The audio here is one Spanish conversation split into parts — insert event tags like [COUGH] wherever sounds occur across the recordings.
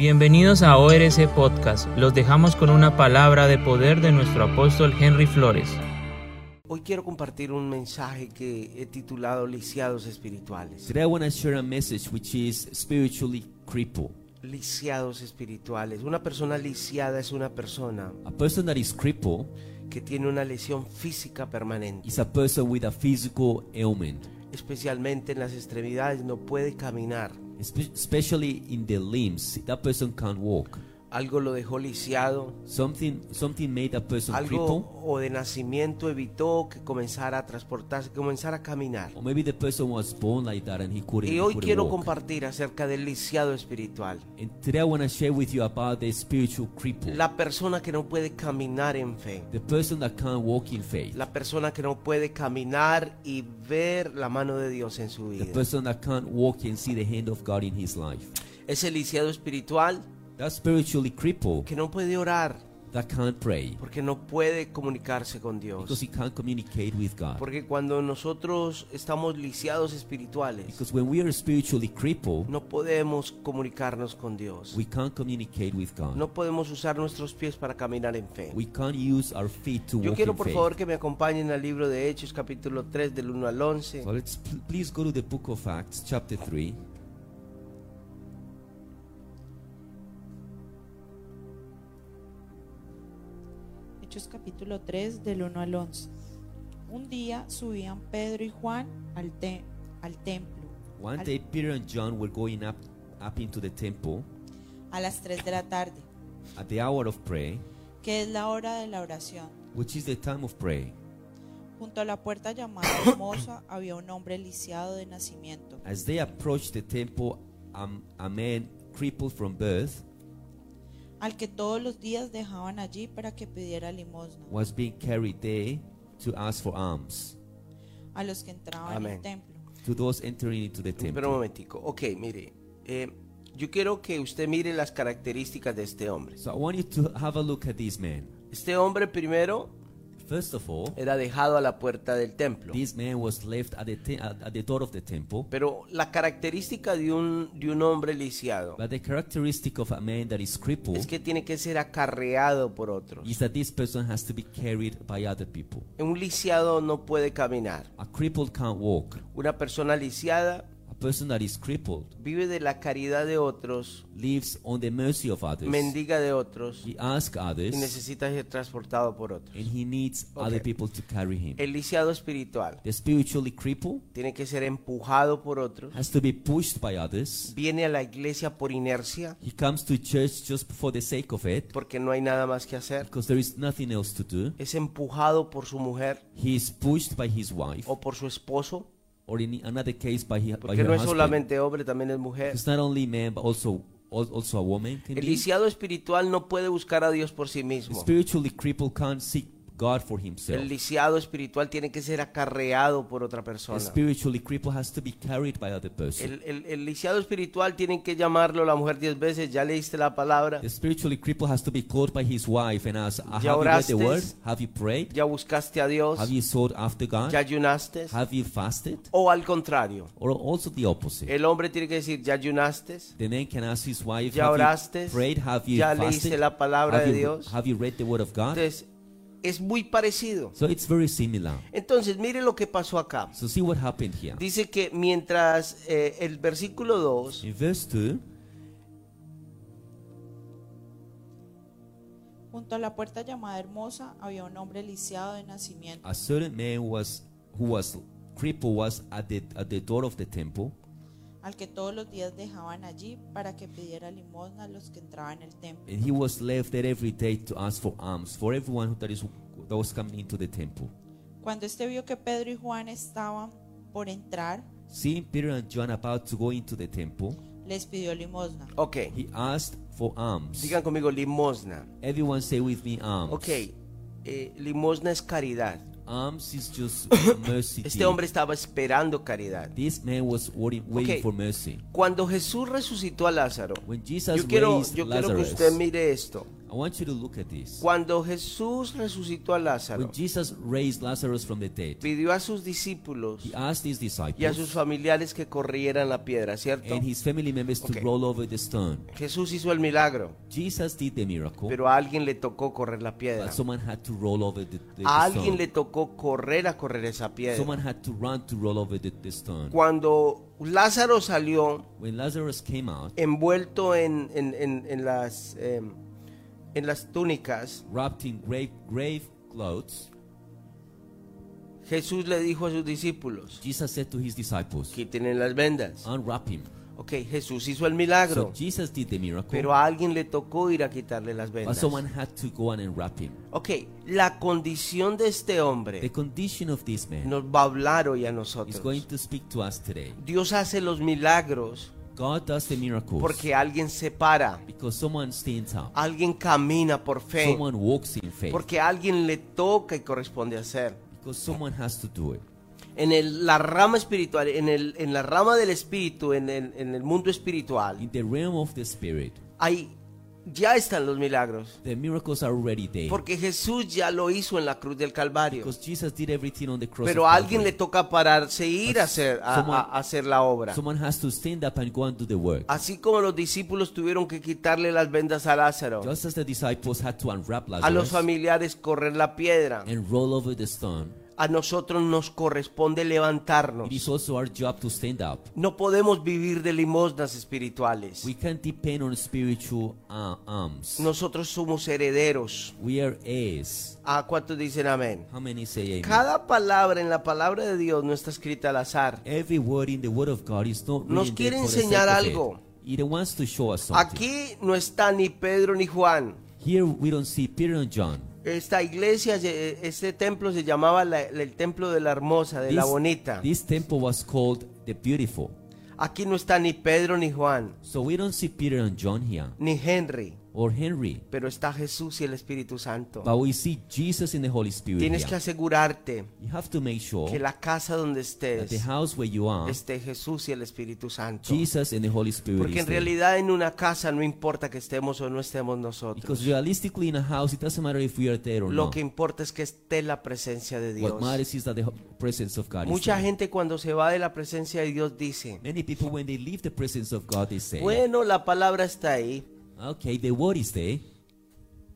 Bienvenidos a ORC Podcast. Los dejamos con una palabra de poder de nuestro apóstol Henry Flores. Hoy quiero compartir un mensaje que he titulado Lisiados Espirituales. Today I want to share a message which is spiritually crippled. Lisiados espirituales. Una persona lisiada es una persona A person that is crippled que tiene una lesión física permanente. is a person with a physical ailment, Especialmente en las extremidades no puede caminar. Espe- especially in the limbs. That person can't walk. Algo lo dejó lisiado. Something something made that person Algo o de nacimiento evitó que comenzara a transportarse, que comenzara a caminar. or maybe the person was born like that and he couldn't, Y hoy couldn't quiero walk. compartir acerca del lisiado espiritual. And today I want to share with you about the spiritual cripple, La persona que no puede caminar en fe. the person that can't walk in faith, La persona que no puede caminar y ver la mano de Dios en su the vida. person that can't walk and see the hand of God in his life. Ese lisiado espiritual That spiritually crippled que no puede orar that can't pray porque no puede comunicarse con because Dios. he can't communicate with God. Porque cuando nosotros estamos lisiados espirituales, Because when we are spiritually crippled, no podemos comunicarnos con Dios. we can't communicate with God. No podemos usar nuestros pies para caminar en fe. We can't use our feet to Yo walk quiero in por faith. favor que me acompañen al libro de Hechos capítulo 3 del 1 al 11. So let's pl- please go to the book of Acts, chapter 3. Hechos capítulo 3 del 1 al 11. Un día subían Pedro y Juan al, te- al templo One Al- day, Peter and John were going up, up into the temple a las 3 de la tarde, at the hour of prayer, que es la hora de la oración. which is the time of prayer. Junto a la puerta llamada Hermosa [COUGHS] había un hombre lisiado de nacimiento, As they approached the temple, um, a man crippled from birth al que todos los días dejaban allí para que pidiera limosna was being carried there to ask for alms a los que entraban Amén. al templo. to those entering into the Espera un temple. momentico. Ok, mire. eh, yo quiero que usted mire las características de este hombre. So I want you to have a look at this man. Este hombre primero First of all, era dejado a la puerta del templo. this man was left at the, te- at, the door of the temple. Pero la característica de un, de un hombre lisiado But the characteristic of a man that is crippled es que tiene que ser acarreado por otros. is that this person has to be carried by other people. Un lisiado no puede caminar. A crippled can't walk. Una persona lisiada person that is crippled vive de la caridad de otros, lives on the mercy of others. mendiga de otros He asks y others necesita ser transportado por otros. and he needs Okay. other people to carry him. El lisiado espiritual The spiritually crippled tiene que ser empujado por otros. has to be pushed by others. Viene a la iglesia por inercia He comes to church just for the sake of it porque no hay nada más que hacer. because there is nothing else to do. Es empujado por su mujer He is pushed by his wife o por su esposo, or in another case by, he, by porque her no es husband. solamente hombre, también es mujer. It's not only man but also al- also a woman. Can El be. lisiado espiritual no puede buscar a Dios por sí mismo. Spiritually crippled can't seek God for himself. El lisiado espiritual tiene que ser acarreado por otra The persona. spiritually crippled has to be carried by other person. El, el- el lisiado espiritual tiene que llamarlo la mujer diez veces. Ya leíste la palabra. The spiritually crippled has to be called by his wife and ask, "Uh, ¿Ya Have you read the oraste? word? Have you prayed? Ya buscaste a Dios. Have you sought after God? Ya ayunaste. Have you fasted? O al contrario. Or also the opposite. El hombre tiene que decir, ya ayunaste. The man can ask his wife, ¿Ya Have oraste? you prayed? Have you ¿Ya fasted? leíste la palabra have de you, Dios? Have you read the word of God? Entonces, es muy parecido. So it's very similar. Entonces, mire lo que pasó acá. So see what happened here. Dice que mientras eh, el versículo 2 In verse 2, Junto a la puerta llamada Hermosa había un hombre lisiado de nacimiento, a certain man was who was crippled was at the at the door of the temple, al que todos los días dejaban allí para que pidiera limosna a los que entraban en el templo. and he was left there every day to ask for alms for everyone that is that was coming into the temple. Cuando este vio que Pedro y Juan estaban por entrar, Seeing Peter and John about to go into the temple, les pidió limosna. Ok, he asked for alms. digan conmigo limosna. Everyone say with me alms. Ok, eh, limosna es caridad. Alms is just [COUGHS] mercy. Este hombre estaba esperando caridad. This man was waiting, for mercy. Cuando Jesús resucitó a Lázaro, When Jesus yo quiero, que usted mire esto. I want you to look at this. Cuando Jesús resucitó a Lázaro, When Jesus raised Lazarus from the dead, pidió a sus discípulos he asked his y a sus disciples familiares que corrieran la piedra, ¿cierto? and his family members Okay. to roll over the stone. Jesús hizo el milagro, Jesus did the miracle, pero a alguien le tocó correr la piedra. but someone had to roll over the, the- the A alguien le stone. tocó correr a correr esa piedra. Someone had to run to roll over the, the stone. Cuando Lázaro salió When Lazarus came out, envuelto en, en- en- en las, em, en las túnicas, wrapped in grave, grave clothes, Jesús le dijo a sus discípulos, Jesus said to his disciples, quiten las vendas. unwrap him. Ok, Jesús hizo el So milagro, Jesus did the miracle, pero a alguien le tocó ir a quitarle las vendas. someone had to go and wrap him. Ok, la condición de este The hombre condition of this man nos va a hablar hoy a is nosotros. going to speak to us today. Dios hace los milagros God does the miracles. Porque alguien se para, because someone stands up, alguien camina por fe, someone walks in faith, porque alguien le toca y corresponde hacer. because someone has to do it. En el- la rama espiritual, en, el, en la rama del espíritu, en el, en el mundo espiritual, In the realm of the spirit, hay, ya están los milagros. the miracles are already there. Porque Jesús ya lo hizo en la cruz del Calvario. Because Jesus did everything on the cross. Pero a alguien le toca pararse e ir a hacer, a- Someone- a- a hacer la obra. Someone has to stand up and go and do the work. Así como los discípulos tuvieron que quitarle las vendas a Lázaro, Just as the disciples had to unwrap a los Lazarus familiares correr la piedra, and roll over the stone, a nosotros nos corresponde levantarnos. it is also our job to stand up. No podemos vivir de limosnas espirituales. We can't depend on spiritual uh, alms. Nosotros somos herederos. We are heirs. ¿A cuántos dicen amén? How many say amen? Cada palabra en la palabra de Dios no está escrita al azar. Every word in the word of God is not Nos quiere enseñar algo. It. It wants to show us something. Aquí no está ni Pedro ni Juan. Here we don't see Peter and John. Esta iglesia, este templo se llamaba la- el templo de la hermosa, de la bonita. this temple was called the beautiful. Aquí no está ni Pedro ni Juan, So we don't see Peter and John here ni Henry, or Henry, pero está Jesús y el Espíritu Santo. but we see Jesus and the Holy Spirit Tienes que asegurarte You have to make sure que la casa donde that the estés house where you are, esté Jesús y el Espíritu Santo. Jesus and the Holy Spirit Porque en realidad en una casa no importa que estemos o no estemos nosotros. Because realistically in a house, it doesn't matter if we are there or Lo not. que importa es que esté la presencia de Dios. What matters is that the presence of God is Mucha there. gente cuando se va de la presencia de Dios dice, Many people, when they leave the presence of God, they say, bueno, la palabra está ahí. Okay, the word is there.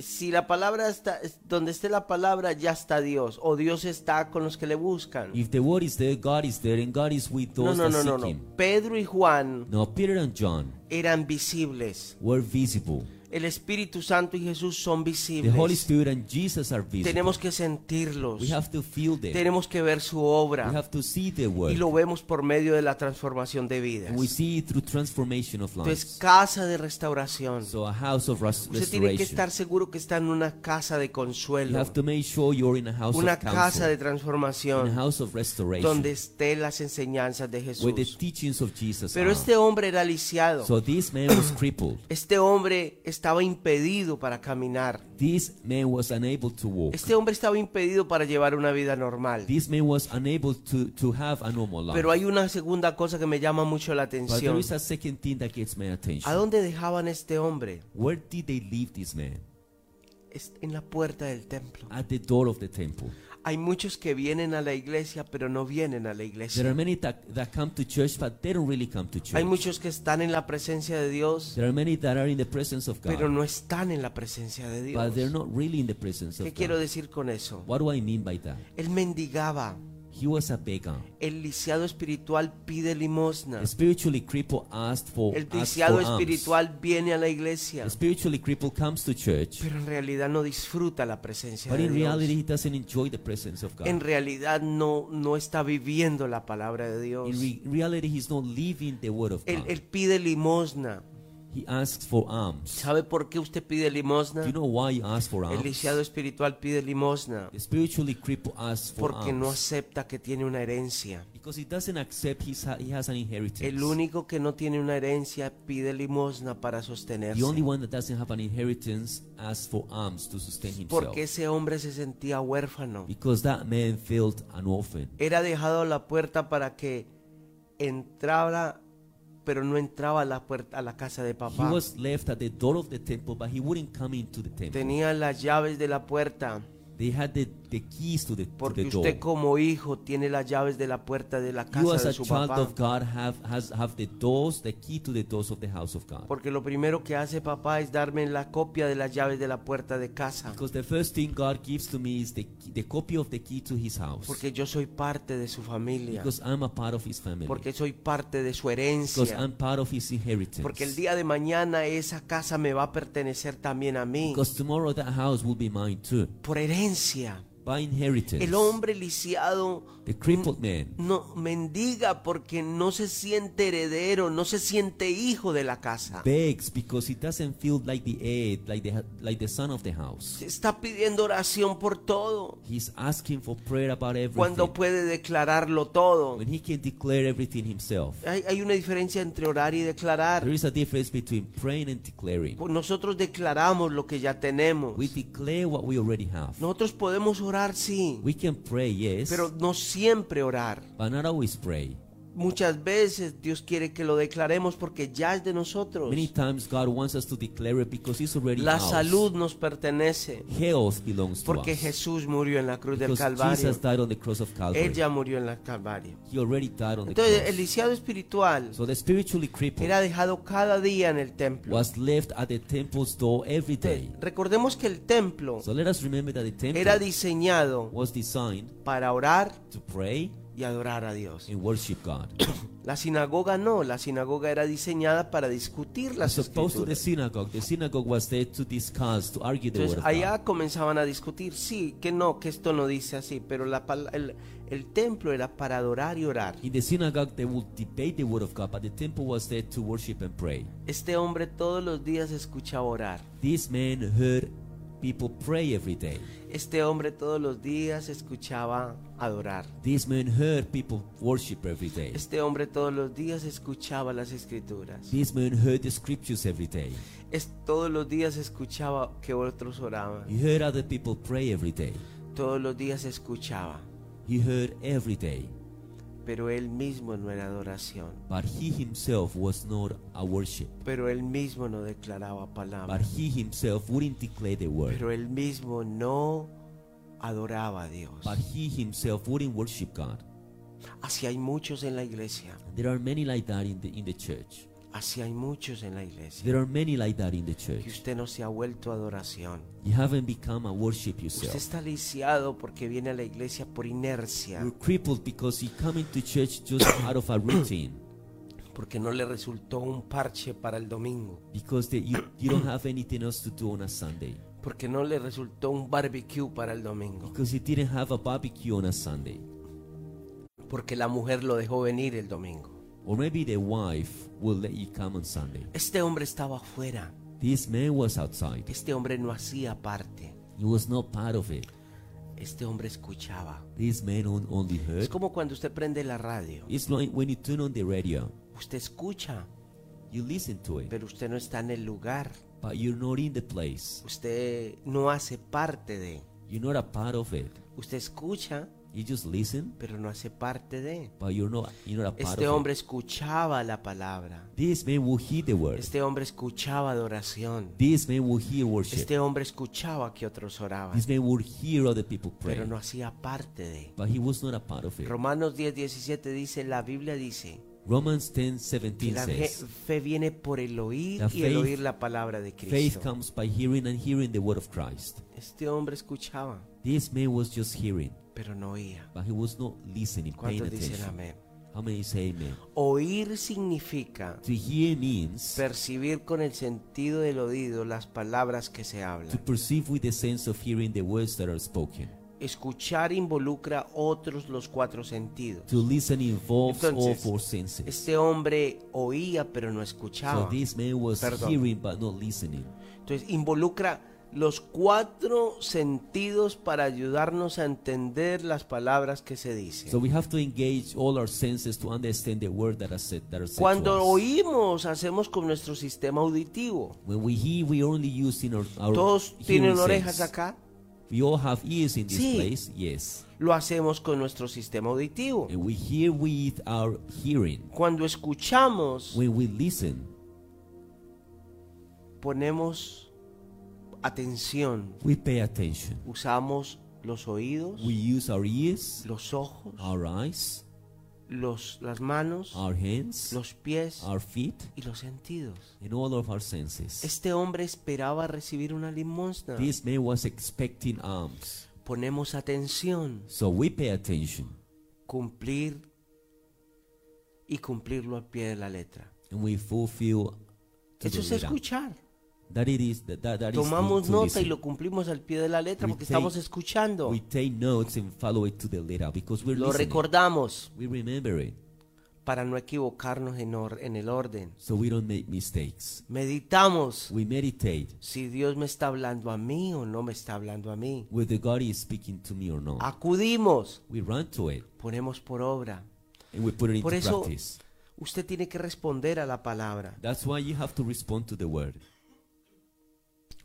Si la palabra está, es- donde esté la palabra, ya está Dios. O Dios está con los que le buscan. If the word is there, God is there, and God is with No, those no, that no, no, seek no. Him. Pedro y Juan No, Peter and John eran visibles. were visible. El Espíritu Santo y Jesús son The Holy visibles. Spirit and Jesus are visible. Tenemos que sentirlos. We have to feel them. Tenemos que ver su We obra. have to see the Y word. lo vemos por medio de la transformación de vidas. And we see it through transformation of Entonces, lives. casa de restauración. So a house of res- Usted tiene que estar seguro que está en una casa de You consuelo. have to make sure you're in a house Una of casa de in a transformación. house of restoration, Donde estén las enseñanzas de where the Jesús. teachings of Jesus Pero are. este hombre era lisiado. So this man was crippled. Este hombre estaba impedido para caminar. This man was unable to walk. Este hombre estaba impedido para llevar una vida normal. This man was unable to, to have a normal life. Pero hay una segunda cosa que me llama mucho la But there atención. is a second thing that gets my ¿A attention. dónde dejaban este hombre? Where did they leave this man? En la puerta del templo. At the door of the temple. Hay muchos que vienen a la iglesia, pero no vienen a la There iglesia. are many that, that come to church, but they don't really come to Hay church. muchos que están en la presencia de Dios, There are many that are in the presence of pero God, no están en la presencia de but they're Dios. not really in the presence ¿Qué of quiero God. decir con eso? What do I mean by that? Él mendigaba. He was a beggar. El lisiado espiritual pide limosna. The spiritually crippled asked for, El asked lisiado alms. espiritual viene a la iglesia, The spiritually crippled comes to church, pero en realidad no disfruta la presencia but de in reality Dios. he doesn't enjoy the presence of God. En realidad no, no está viviendo la palabra de Dios. In re- reality, he's not living the word of Él, God. él pide limosna. He asks for alms. ¿Sabe por qué usted pide Do limosna? you know why you ask for El alms? lisiado espiritual pide limosna The spiritually crippled asks for porque no alms acepta que tiene una herencia. because he doesn't accept his he has an inheritance. El único que no tiene una herencia pide limosna para sostenerse. The only one that doesn't have an inheritance asks for alms to sustain himself. Porque ese hombre se sentía huérfano. Because that man felt an orphan. Era dejado a la puerta para que entrara pero no entraba a la puerta a la casa de He papá. was left at the door of the temple, but he wouldn't come into the temple. Tenía las llaves de la puerta, They had the, the keys to the, to porque the door. usted como hijo tiene las llaves de la puerta de la You casa as de a su child papá. of God have has have the doors, the key to the doors of the house of God. Porque lo primero que hace papá es darme la copia de las llaves de la puerta de casa. Because the first thing God gives to me is the the copy of the key to His house. Porque yo soy parte de su familia. Because I'm a part of His family. Porque soy parte de su Because herencia. I'm part of His inheritance. Porque el día de mañana esa casa me va a pertenecer también a mí. Because tomorrow that house will be mine too. Por herencia presencia By inheritance. El hombre lisiado The crippled man no mendiga porque no se siente heredero, no se siente hijo de la casa. begs because he doesn't feel like the heir, like the like the son of the house. Está pidiendo oración por todo. He's asking for prayer about everything. Cuando puede declararlo todo. when he can declare everything himself. Hay, hay una diferencia entre orar y declarar. There is a difference between praying and declaring. Pues Nosotros declaramos lo que ya tenemos. We declare what we already have. Nosotros podemos orar, sí, We can pray, yes, pero no siempre orar. but not always pray. Muchas veces Dios quiere que lo declaremos porque ya es de nosotros. Many times God wants us to declare it because it's already La ours. salud nos pertenece Health belongs to porque us. Jesús murió en la cruz del Because Calvario. Jesus died on the cross of Calvary. Él ya murió en la Calvario. He already died on the Entonces, cross. el lisiado espiritual So the spiritually crippled era dejado cada día en el templo. was left at the temple's door every day. Recordemos que el templo So let us remember that the temple era diseñado was designed para orar to pray y adorar a Dios. and worship God. [COUGHS] La sinagoga no, la sinagoga era diseñada para discutir las As opposed to the escrituras. synagogue, the synagogue was there to discuss, to argue the word Entonces of allá God. comenzaban a discutir, sí, que no, que esto no dice así, pero la el, el templo era para adorar y orar. In the synagogue, they would debate the word of God, but the temple was there to worship and pray. Este hombre todos los días escuchaba orar. This man heard people pray every day. Este hombre todos los días escuchaba adorar. This man heard people worship every day. Este hombre todos los días escuchaba las escrituras. This man heard the scriptures every day. Es, todos los días escuchaba que otros oraban. He heard other people pray every day. Todos los días escuchaba. He heard every day. Pero él mismo no era adoración. But he himself was not a worship. Pero él mismo no declaraba But palabras. he himself wouldn't declare the word. Pero él mismo no adoraba a Dios. But he himself wouldn't worship God. Así hay muchos en la iglesia. There are many like that in the in the church. Así hay muchos en la iglesia. There are many like that in the Que church. usted no se ha vuelto adoración. You haven't become a worship Usted yourself. está lisiado porque viene a la iglesia por inercia. You're crippled because you come into church just [COUGHS] out of a routine. Porque no le resultó un parche para el domingo. Because the, you, you don't have anything else to do on a Sunday. Porque no le resultó un barbecue para el domingo. Because you didn't have a barbecue on a Sunday. Porque la mujer lo dejó venir el domingo. Or maybe the wife will let you come on Sunday. Este hombre estaba afuera. This man was outside. Este hombre no hacía parte. He was not part of it. Este hombre escuchaba. This man on- only Es heard. como cuando usted prende la radio. It's like when you turn on the radio, Usted escucha, you listen to it, pero usted no está en el lugar. but you're not in the place. Usted no hace parte de. You're not a part of it. Usted escucha, You just listen, pero no hace parte de. but you're not you're not a part Este of hombre it. escuchaba la palabra. This man will hear the word. Este hombre escuchaba adoración. This man will hear worship. Este hombre escuchaba que otros oraban, This man would hear other people pray, pero no hacía parte de. but he was not a part of it. Romanos 10, 17 dice, la Biblia dice Romans 10, que 17 la fe, viene por el oír y el faith- oír la palabra de Faith Cristo. comes by hearing and hearing the word of Christ. Este hombre escuchaba, This man was just hearing, pero no oía. but he was not listening, paying ¿Cuántos dicen attention. amén? How many say amen? Oír significa To hear means percibir con el sentido del oído las palabras que se to hablan. perceive with the sense of hearing the words that are spoken. Escuchar involucra otros los cuatro sentidos. To listen involves all Entonces, four senses. Este hombre oía pero no So escuchaba. this man was Perdón. hearing but not listening. Entonces involucra los cuatro sentidos para ayudarnos a entender las palabras que se dicen. So we have to engage all our senses to understand the word that are said that are said to Cuando oímos, hacemos con nuestro sistema auditivo. When we hear, we only use in our, our Todos tienen orejas sense. acá. We all have ears in this Sí. place, yes. Lo hacemos con nuestro sistema auditivo. And we hear with our hearing. Cuando escuchamos, When we listen, ponemos atención. we pay attention. Usamos los oídos, We use our ears, los ojos, our eyes, los, las manos, our hands, los pies our feet, y los sentidos. and all of our senses. Este hombre esperaba recibir una limosna. This man was expecting alms. Ponemos atención, So we pay attention cumplir y cumplirlo al pie de la letra. and we fulfill to Eso es letter. escuchar. That it is that, to- Tomamos to nota y lo cumplimos al pie de la letra We porque take- estamos escuchando. We take notes and follow it to the letter because we're Lo listening. recordamos We remember it para no equivocarnos en, or- en el orden. so we don't make mistakes. Meditamos We meditate si Dios me está hablando a mí o no me está hablando a mí. whether God is speaking to me or not. Acudimos, We run to it ponemos por obra. and we put it Por into eso practice. usted tiene que responder a la palabra. That's why you have to respond to the word.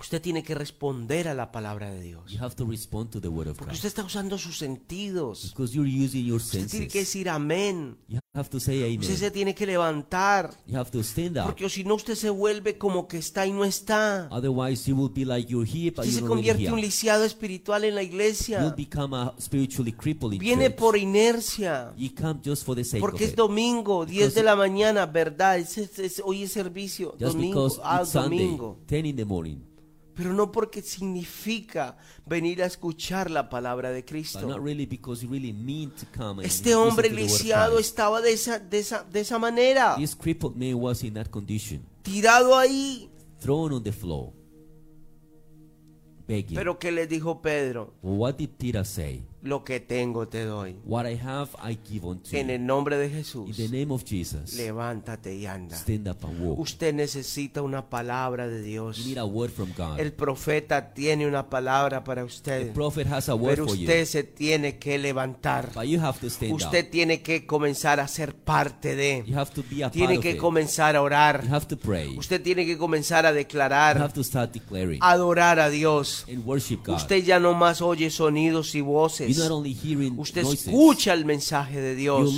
Usted tiene que responder a la palabra de Dios. You have to respond to the word of Porque usted está usando sus sentidos. because you're using your Usted tiene que senses. decir amén. You have to say Usted se amen. tiene que levantar. You have to stand up. Porque si no usted se vuelve como que está y no está. Otherwise, you will be like you're here, but Usted se you're really convierte en un lisiado espiritual en la You'll iglesia. become a spiritually crippled in Viene church. por inercia. You come just for the sake Porque of es it. domingo, 10 de la mañana, ¿verdad? Es- es- es- hoy es servicio. Just Domingo, because ah, it's Sunday, domingo. 10 in the morning. Pero no porque significa venir a escuchar la palabra de But not Cristo. really really mean to come and Este hombre lisiado estaba de esa, de, esa, de esa manera, This crippled man was in that condition, tirado ahí. thrown on the floor, begging. Pero ¿qué le dijo Pedro? What did Peter say? Lo que tengo te doy. What I have, I give unto En you. el nombre de In Jesús, the name of Jesus, levántate y anda. stand up and walk. Usted necesita una palabra de You Dios. need a word from God. El profeta tiene una palabra para The usted. prophet has a word Pero for you, usted se tiene que levantar. but you have to stand Usted up. tiene que comenzar a ser parte You de. have to be a part Tiene of que it. comenzar a You orar. have to pray. You Usted tiene que comenzar a declarar, have to start declaring adorar a Dios. and worship God. Usted ya no más oye sonidos y voces. Not only hearing Usted escucha el mensaje de Dios.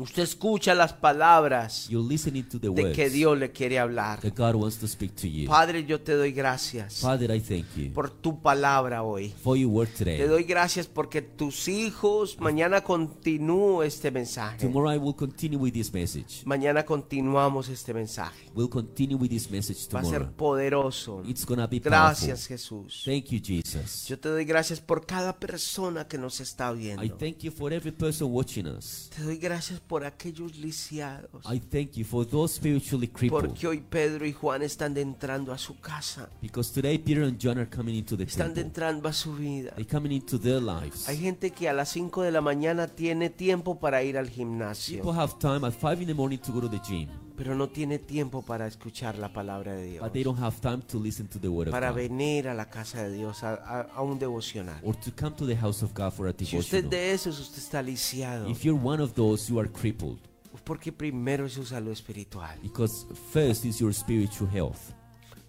Usted escucha las palabras You're listening to the de words que Dios le quiere hablar. that God wants to speak to you. Padre, yo te doy gracias Father, I thank you por tu palabra hoy. for your word Te today. doy gracias porque tus hijos, mañana continúo este mensaje. Tomorrow I will continue with this message. Mañana continuamos este mensaje. We'll continue with this message Va a ser tomorrow. poderoso. It's gonna be Gracias powerful. Jesús. Thank you, Jesus. Yo te doy gracias por cada persona que nos está I viendo. thank you for every person watching us. Te doy gracias por aquellos lisiados. I thank you for those spiritually crippled. Porque hoy Pedro y Juan están entrando a su casa. Because today Peter and John are coming into the Están temple. entrando a su vida. They're coming into their lives. Hay gente que a las 5 de la mañana tiene tiempo para ir al People gimnasio, have time at 5 in the morning to go to the gym, pero no tiene tiempo para escuchar la palabra de Dios. but they don't have time to listen to the word of Para God venir a la casa de Dios a, a- a un devocional. or to come to the house of God for a Si usted devotional. de esos, usted está lisiado. If you're one of those, you are crippled Porque primero es su salud espiritual. because first is your spiritual health.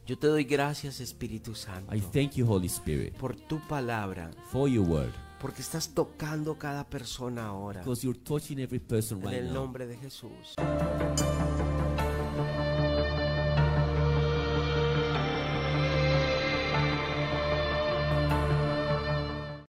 Yo te doy gracias, Espíritu Santo, I thank you, Holy Spirit, por tu palabra, for your word porque estás tocando cada persona ahora. because you're touching every person En right el now. nombre de Jesús.